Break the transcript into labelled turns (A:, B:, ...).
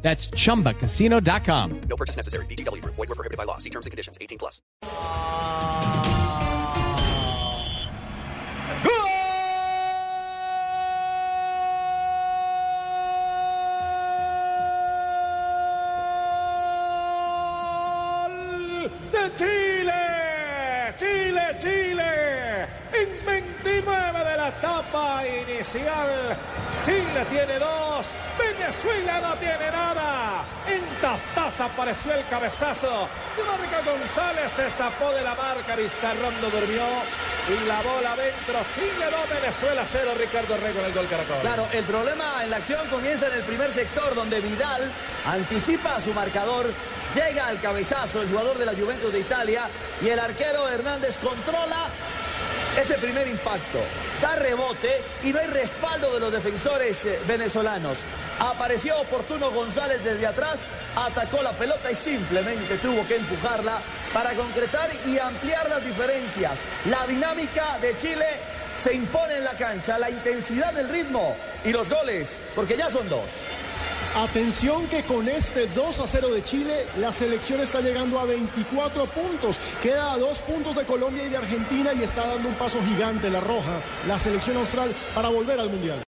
A: That's chumbacasino.com.
B: No purchase necessary. BGW. Void were prohibited by law. See terms and conditions. 18 plus.
C: de Chile. Chile, Chile. Inicial. Chile tiene dos. Venezuela no tiene nada. En Tastaza apareció el cabezazo. Marca González se zapó de la marca. Vizcarrón no durmió. Y la bola dentro. Chile 2, Venezuela 0. Ricardo Rey con el gol Caracol.
D: Claro, el problema en la acción comienza en el primer sector donde Vidal anticipa a su marcador, llega al cabezazo el jugador de la Juventus de Italia y el arquero Hernández controla ese primer impacto, da rebote y no hay respaldo de los defensores eh, venezolanos. Apareció oportuno González desde atrás, atacó la pelota y simplemente tuvo que empujarla para concretar y ampliar las diferencias. La dinámica de Chile se impone en la cancha, la intensidad del ritmo y los goles, porque ya son dos.
E: Atención que con este 2 a 0 de Chile, la selección está llegando a 24 puntos. Queda a dos puntos de Colombia y de Argentina y está dando un paso gigante la roja, la selección austral, para volver al Mundial.